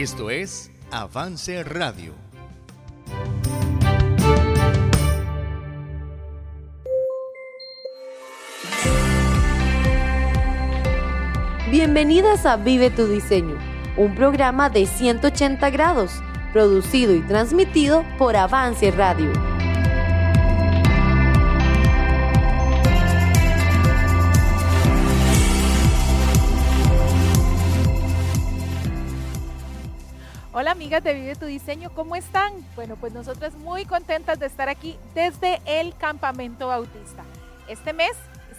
Esto es Avance Radio. Bienvenidas a Vive tu Diseño, un programa de 180 grados, producido y transmitido por Avance Radio. Hola amigas de Vive tu Diseño, ¿cómo están? Bueno, pues nosotras muy contentas de estar aquí desde el Campamento Bautista. Este mes,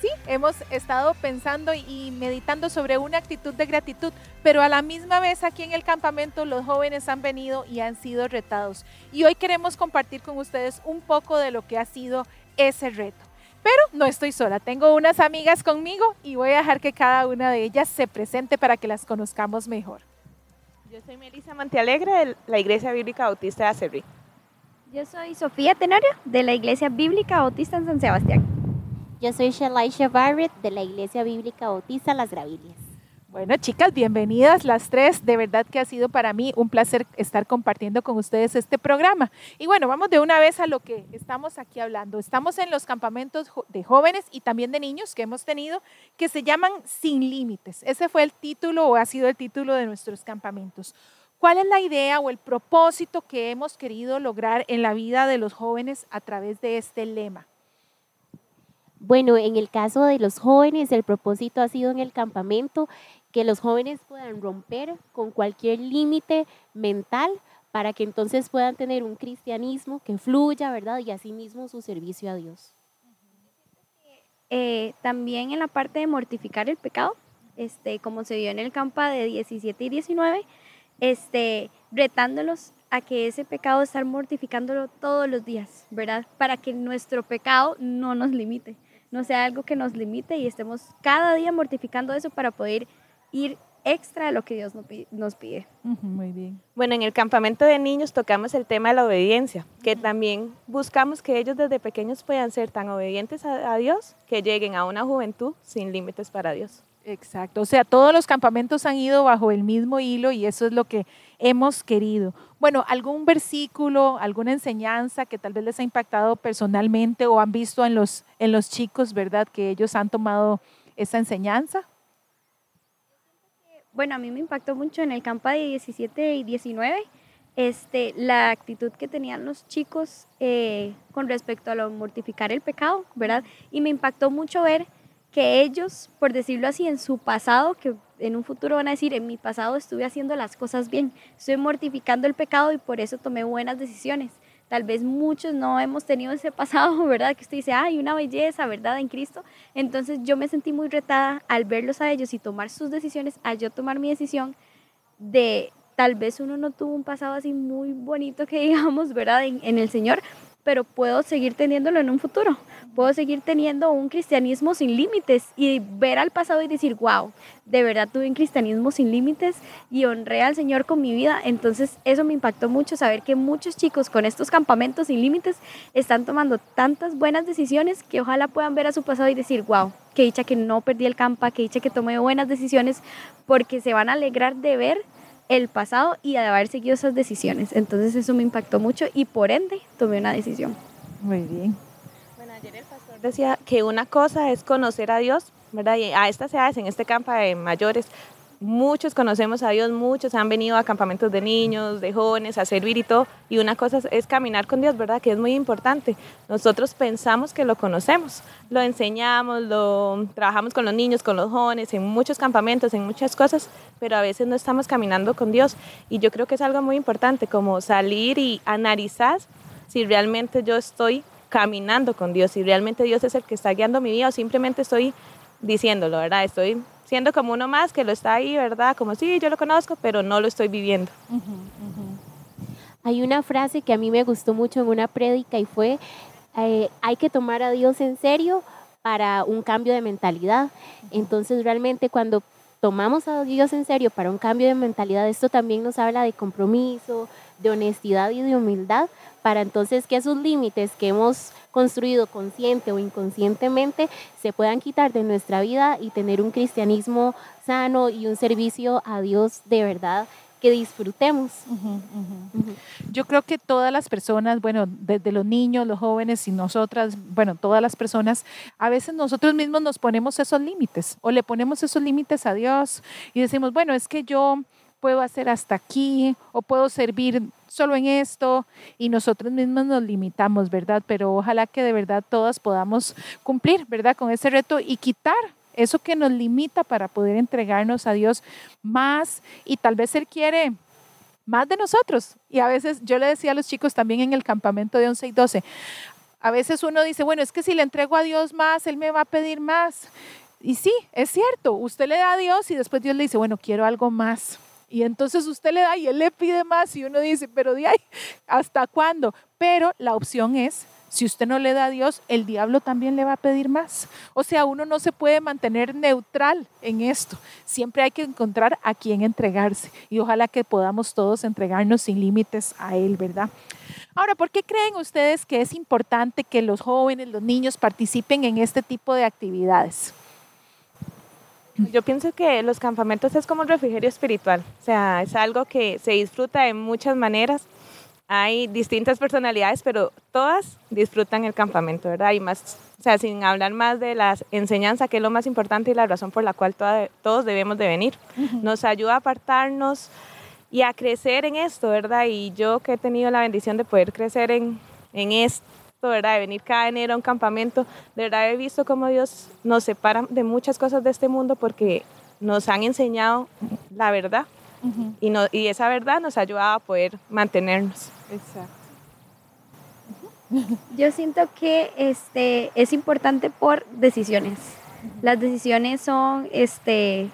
sí, hemos estado pensando y meditando sobre una actitud de gratitud, pero a la misma vez aquí en el campamento los jóvenes han venido y han sido retados. Y hoy queremos compartir con ustedes un poco de lo que ha sido ese reto. Pero no estoy sola, tengo unas amigas conmigo y voy a dejar que cada una de ellas se presente para que las conozcamos mejor. Yo soy Melissa Montealegre de la Iglesia Bíblica Bautista de Acerrí. Yo soy Sofía Tenorio de la Iglesia Bíblica Bautista en San Sebastián. Yo soy Shalaisha Barrett de la Iglesia Bíblica Bautista Las Gravilias. Bueno, chicas, bienvenidas las tres. De verdad que ha sido para mí un placer estar compartiendo con ustedes este programa. Y bueno, vamos de una vez a lo que estamos aquí hablando. Estamos en los campamentos de jóvenes y también de niños que hemos tenido que se llaman Sin Límites. Ese fue el título o ha sido el título de nuestros campamentos. ¿Cuál es la idea o el propósito que hemos querido lograr en la vida de los jóvenes a través de este lema? Bueno, en el caso de los jóvenes, el propósito ha sido en el campamento que los jóvenes puedan romper con cualquier límite mental para que entonces puedan tener un cristianismo que fluya, ¿verdad? Y asimismo su servicio a Dios. Eh, también en la parte de mortificar el pecado, este, como se vio en el campa de 17 y 19, este, retándolos a que ese pecado estar mortificándolo todos los días, ¿verdad? Para que nuestro pecado no nos limite, no sea algo que nos limite y estemos cada día mortificando eso para poder ir extra a lo que Dios nos pide. muy bien. Bueno, en el campamento de niños tocamos el tema de la obediencia, que también buscamos que ellos desde pequeños puedan ser tan obedientes a, a Dios que lleguen a una juventud sin límites para Dios. Exacto, o sea, todos los campamentos han ido bajo el mismo hilo y eso es lo que hemos querido. Bueno, algún versículo, alguna enseñanza que tal vez les ha impactado personalmente o han visto en los, en los chicos, ¿verdad? Que ellos han tomado esa enseñanza. Bueno, a mí me impactó mucho en el campo de 17 y 19 este, la actitud que tenían los chicos eh, con respecto a lo mortificar el pecado, ¿verdad? Y me impactó mucho ver que ellos, por decirlo así, en su pasado, que en un futuro van a decir, en mi pasado estuve haciendo las cosas bien, estoy mortificando el pecado y por eso tomé buenas decisiones. Tal vez muchos no hemos tenido ese pasado, ¿verdad? Que usted dice, hay una belleza, ¿verdad? En Cristo. Entonces yo me sentí muy retada al verlos a ellos y tomar sus decisiones, al yo tomar mi decisión de tal vez uno no tuvo un pasado así muy bonito que digamos, ¿verdad? En el Señor, pero puedo seguir teniéndolo en un futuro. Puedo seguir teniendo un cristianismo sin límites y ver al pasado y decir, wow, de verdad tuve un cristianismo sin límites y honré al Señor con mi vida. Entonces eso me impactó mucho, saber que muchos chicos con estos campamentos sin límites están tomando tantas buenas decisiones que ojalá puedan ver a su pasado y decir, wow, que dicha que no perdí el campa, que dicha que tomé buenas decisiones, porque se van a alegrar de ver el pasado y de haber seguido esas decisiones. Entonces eso me impactó mucho y por ende tomé una decisión. Muy bien. Bueno, ayer el pastor decía que una cosa es conocer a Dios, ¿verdad? Y a estas edades, en este campo de mayores, muchos conocemos a Dios, muchos han venido a campamentos de niños, de jóvenes, a servir y todo. Y una cosa es, caminar con Dios, ¿verdad? Que es muy importante. Nosotros pensamos que lo conocemos, lo enseñamos, lo trabajamos con los niños, con los jóvenes, en muchos campamentos, en muchas cosas, pero a veces no estamos caminando con Dios. Y yo creo que es algo muy importante, como salir y analizar si realmente yo estoy caminando con Dios, si realmente Dios es el que está guiando mi vida o simplemente estoy diciéndolo, ¿verdad? Estoy siendo como uno más que lo está ahí, ¿verdad? Como sí, yo lo conozco, pero no lo estoy viviendo. Hay una frase que a mí me gustó mucho en una prédica y fue, eh, hay que tomar a Dios en serio para un cambio de mentalidad. Entonces realmente cuando tomamos a Dios en serio para un cambio de mentalidad, esto también nos habla de compromiso, de honestidad y de humildad, para entonces que esos límites que hemos construido consciente o inconscientemente se puedan quitar de nuestra vida y tener un cristianismo sano y un servicio a Dios de verdad que disfrutemos. Yo creo que todas las personas, bueno, desde los niños, los jóvenes y nosotras, bueno, todas las personas, a veces nosotros mismos nos ponemos esos límites o le ponemos esos límites a Dios y decimos, bueno, es que yo puedo hacer hasta aquí o puedo servir solo en esto y nosotros mismos nos limitamos, ¿verdad? Pero ojalá que de verdad todas podamos cumplir, ¿verdad? Con ese reto y quitar eso que nos limita para poder entregarnos a Dios más y tal vez Él quiere más de nosotros. Y a veces yo le decía a los chicos también en el campamento de 11 y 12, a veces uno dice, bueno, es que si le entrego a Dios más, Él me va a pedir más. Y sí, es cierto, usted le da a Dios y después Dios le dice, bueno, quiero algo más. Y entonces usted le da y él le pide más y uno dice, pero de ahí, ¿hasta cuándo? Pero la opción es, si usted no le da a Dios, el diablo también le va a pedir más. O sea, uno no se puede mantener neutral en esto. Siempre hay que encontrar a quién entregarse. Y ojalá que podamos todos entregarnos sin límites a Él, ¿verdad? Ahora, ¿por qué creen ustedes que es importante que los jóvenes, los niños participen en este tipo de actividades? Yo pienso que los campamentos es como un refrigerio espiritual, o sea, es algo que se disfruta de muchas maneras. Hay distintas personalidades, pero todas disfrutan el campamento, ¿verdad? Y más, o sea, sin hablar más de la enseñanza, que es lo más importante y la razón por la cual todos debemos de venir. Nos ayuda a apartarnos y a crecer en esto, ¿verdad? Y yo que he tenido la bendición de poder crecer en, en esto, ¿verdad? De venir cada enero a un campamento, de verdad he visto cómo Dios nos separa de muchas cosas de este mundo porque nos han enseñado la verdad y, no, y esa verdad nos ha ayudado a poder mantenernos. Exacto. Yo siento que este, es importante por decisiones. Las decisiones son este,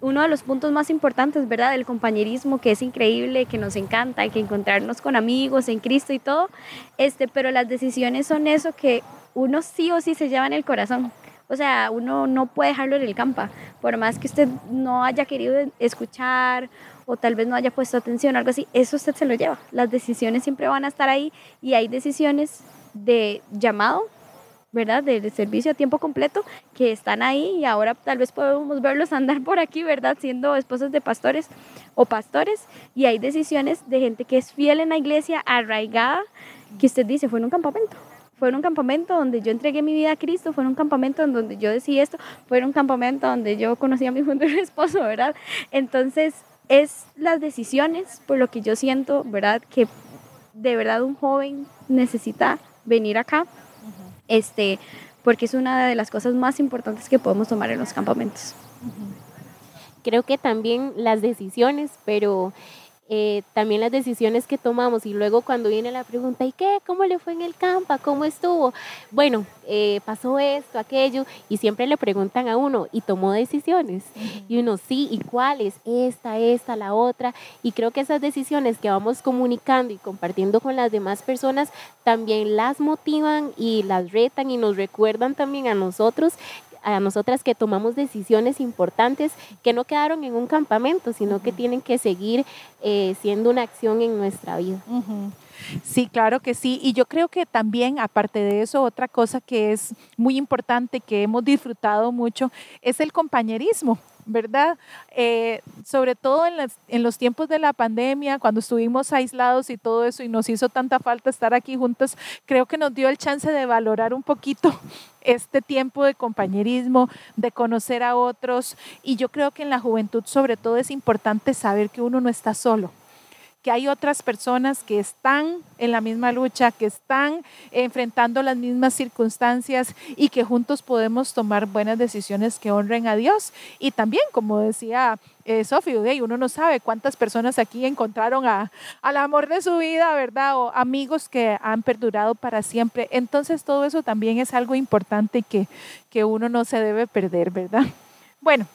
uno de los puntos más importantes, ¿verdad? Del compañerismo, que es increíble, que nos encanta, que encontrarnos con amigos en Cristo y todo, este, pero las decisiones son eso que uno sí o sí se lleva en el corazón. O sea, uno no puede dejarlo en el campa, por más que usted no haya querido escuchar o tal vez no haya puesto atención o algo así, eso usted se lo lleva. Las decisiones siempre van a estar ahí y hay decisiones de llamado ¿verdad? Del servicio a tiempo completo que están ahí y ahora tal vez podemos verlos andar por aquí, ¿verdad? Siendo esposas de pastores o pastores y hay decisiones de gente que es fiel en la iglesia, arraigada, que usted dice, fue en un campamento. Fue en un campamento donde yo entregué mi vida a Cristo, fue en un campamento en donde yo decía esto, fue en un campamento donde yo conocí a mi futuro esposo, ¿verdad? Entonces, es las decisiones, por lo que yo siento, ¿verdad? Que de verdad un joven necesita venir acá este, porque es una de las cosas más importantes que podemos tomar en los campamentos. Creo que también las decisiones, pero eh, también las decisiones que tomamos y luego cuando viene la pregunta, ¿y qué? ¿Cómo le fue en el campo? ¿Cómo estuvo? Bueno, eh, pasó esto, aquello, y siempre le preguntan a uno, ¿y tomó decisiones? Y uno, sí, ¿y cuáles? Esta, esta, la otra. Y creo que esas decisiones que vamos comunicando y compartiendo con las demás personas también las motivan y las retan y nos recuerdan también a nosotros a nosotras que tomamos decisiones importantes que no quedaron en un campamento, sino que tienen que seguir eh, siendo una acción en nuestra vida. Sí, claro que sí. Y yo creo que también, aparte de eso, otra cosa que es muy importante, que hemos disfrutado mucho, es el compañerismo. ¿verdad? Eh, sobre todo en, en, los tiempos de la pandemia, cuando estuvimos aislados y todo eso y nos hizo tanta falta estar aquí juntos, creo que nos dio el chance de valorar un poquito este tiempo de compañerismo, de conocer a otros. Y yo creo que en la juventud sobre todo es importante saber que uno no está solo que hay otras personas que están en la misma lucha, que están enfrentando las mismas circunstancias y que juntos podemos tomar buenas decisiones que honren a Dios. Y también, como decía eh, Sofía, uno no sabe cuántas personas aquí encontraron al amor de su vida, ¿verdad? O amigos que han perdurado para siempre. Entonces todo eso también es algo importante que, que uno no se debe perder, ¿verdad? Bueno,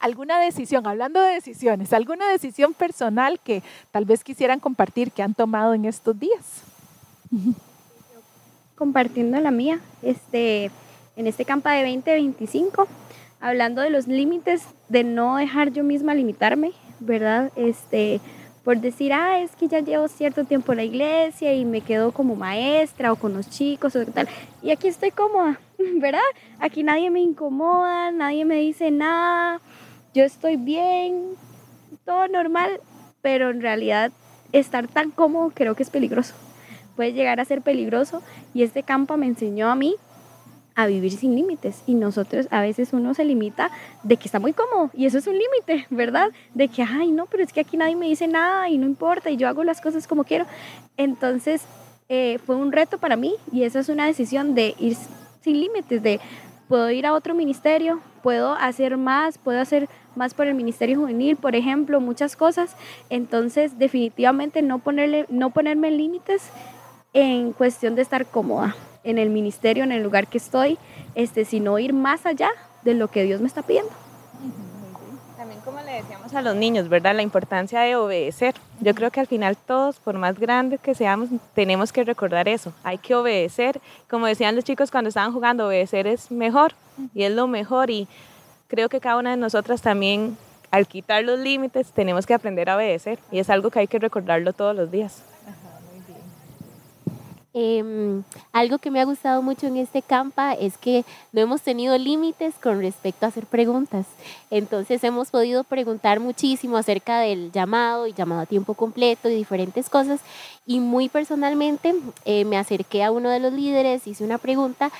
alguna decisión, hablando de decisiones, alguna decisión personal que tal vez quisieran compartir que han tomado en estos días. Compartiendo la mía, este, en este campa de 2025, hablando de los límites, de no dejar yo misma limitarme, ¿verdad? Este, por decir, ah, es que ya llevo cierto tiempo en la iglesia y me quedo como maestra o con los chicos o tal. Y aquí estoy cómoda, ¿verdad? Aquí nadie me incomoda, nadie me dice nada yo estoy bien, todo normal pero en realidad estar tan cómodo creo que es peligroso. Puede llegar a ser peligroso y este campo me enseñó a mí a vivir sin límites y nosotros a veces uno se limita de que está muy cómodo y eso es un límite, ¿verdad? De que, ay, no, pero es que aquí nadie me dice nada y no importa y yo hago las cosas como quiero. Entonces eh, fue un reto para mí y eso es una decisión de ir sin límites, de puedo ir a otro ministerio, puedo hacer más, puedo hacer más por el Ministerio Juvenil, por ejemplo, muchas cosas. Entonces, definitivamente no, ponerle, no ponerme límites en cuestión de estar cómoda en el ministerio, en el lugar que estoy, este, sino ir más allá de lo que Dios me está pidiendo. También como le decíamos a los niños, ¿verdad? La importancia de obedecer. Yo creo que al final todos, por más grandes que seamos, tenemos que recordar eso. Hay que obedecer. Como decían los chicos cuando estaban jugando, obedecer es mejor y es lo mejor. Y creo que cada una de nosotras también, al quitar los límites, tenemos que aprender a obedecer. Y es algo que hay que recordarlo todos los días. Em, algo que me ha gustado mucho en este campa es que no hemos tenido límites con respecto a hacer preguntas. Entonces hemos podido preguntar muchísimo acerca del llamado y llamado a tiempo completo y diferentes cosas. Y muy personalmente eh, me acerqué a uno de los líderes, hice una pregunta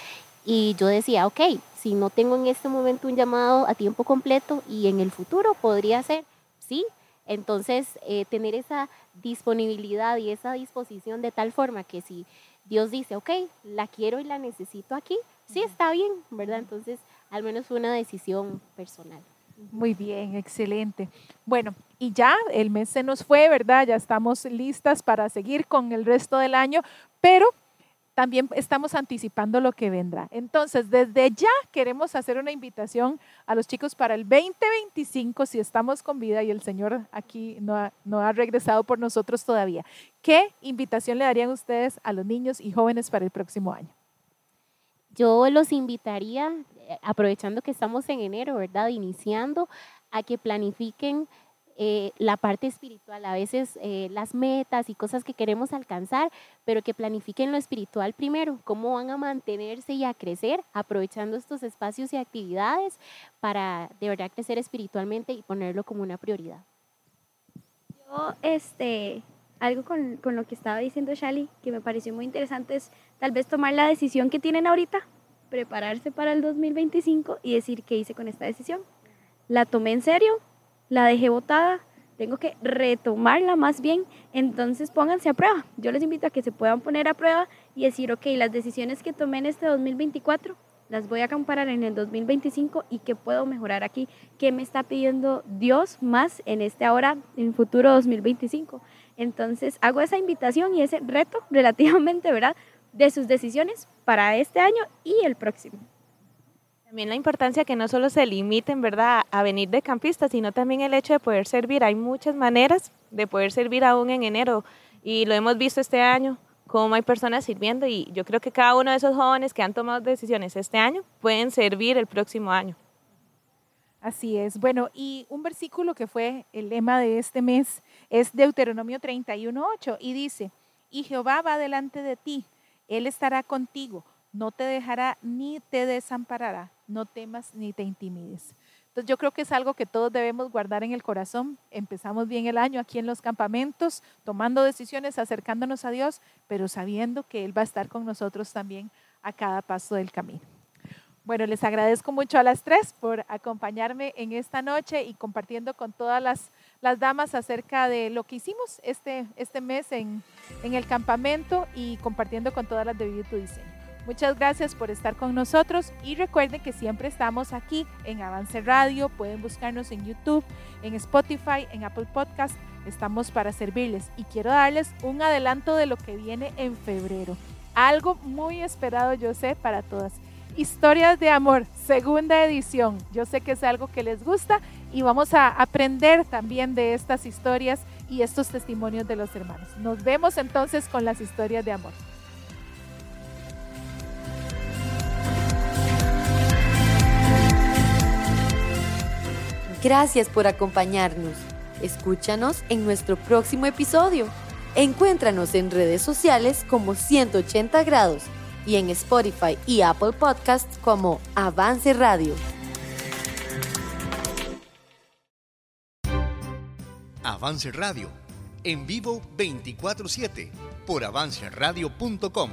y yo decía, ok, si no tengo en este momento un llamado a tiempo completo y en el futuro podría ser, sí. Entonces, eh, tener esa disponibilidad y esa disposición de tal forma que si Dios dice, ok, la quiero y la necesito aquí, sí está bien, ¿verdad? Entonces, al menos fue una decisión personal. Muy bien, excelente. Bueno, y ya el mes se nos fue, ¿verdad? Ya estamos listas para seguir con el resto del año, pero también estamos anticipando lo que vendrá. Entonces, desde ya queremos hacer una invitación a los chicos para el 2025, si estamos con vida y el Señor aquí no ha, no ha regresado por nosotros todavía. ¿Qué invitación le darían ustedes a los niños y jóvenes para el próximo año? Yo los invitaría, eh, aprovechando que estamos en enero, ¿verdad? Iniciando, a que planifiquen eh, la parte espiritual, a veces eh, las metas y cosas que queremos alcanzar, pero que planifiquen lo espiritual primero, cómo van a mantenerse y a crecer, aprovechando estos espacios y actividades para de verdad crecer espiritualmente y ponerlo como una prioridad. Yo, este, algo con, con lo que estaba diciendo Shali, que me pareció muy interesante, es tal vez tomar la decisión que tienen ahorita, prepararse para el 2025 y decir qué hice con esta decisión. ¿La tomé en serio? La dejé botada, tengo que retomarla más bien, entonces pónganse a prueba. Yo les invito a que se puedan poner a prueba y decir, ok, las decisiones que tomé en este 2024 las voy a comparar en el 2025 y qué puedo mejorar aquí, qué me está pidiendo Dios más en este ahora, en futuro 2025. Entonces hago esa invitación y ese reto relativamente, ¿verdad? De sus decisiones para este año y el próximo. También la importancia que no solo se limiten, ¿verdad?, a venir de campistas, sino también el hecho de poder servir. Hay muchas maneras de poder servir aún en enero y lo hemos visto este año, cómo hay personas sirviendo y yo creo que cada uno de esos jóvenes que han tomado decisiones este año pueden servir el próximo año. Así es. Bueno, y un versículo que fue el lema de este mes es Deuteronomio 31.8 y dice, y Jehová va delante de ti, Él estará contigo no te dejará ni te desamparará, no temas ni te intimides. Entonces yo creo que es algo que todos debemos guardar en el corazón. Empezamos bien el año aquí en los campamentos, tomando decisiones, acercándonos a Dios, pero sabiendo que Él va a estar con nosotros también a cada paso del camino. Bueno, les agradezco mucho a las tres por acompañarme en esta noche y compartiendo con todas las, las damas acerca de lo que hicimos este, este mes en, en el campamento y compartiendo con todas las de Vivir tu Diseño. Muchas gracias por estar con nosotros y recuerden que siempre estamos aquí en Avance Radio, pueden buscarnos en YouTube, en Spotify, en Apple Podcast, estamos para servirles y quiero darles un adelanto de lo que viene en febrero. Algo muy esperado yo sé para todas. Historias de Amor, segunda edición. Yo sé que es algo que les gusta y vamos a aprender también de estas historias y estos testimonios de los hermanos. Nos vemos entonces con las historias de amor. Gracias por acompañarnos. Escúchanos en nuestro próximo episodio. Encuéntranos en redes sociales como 180 grados y en Spotify y Apple Podcasts como Avance Radio. Avance Radio, en vivo 24/7 por avanceradio.com.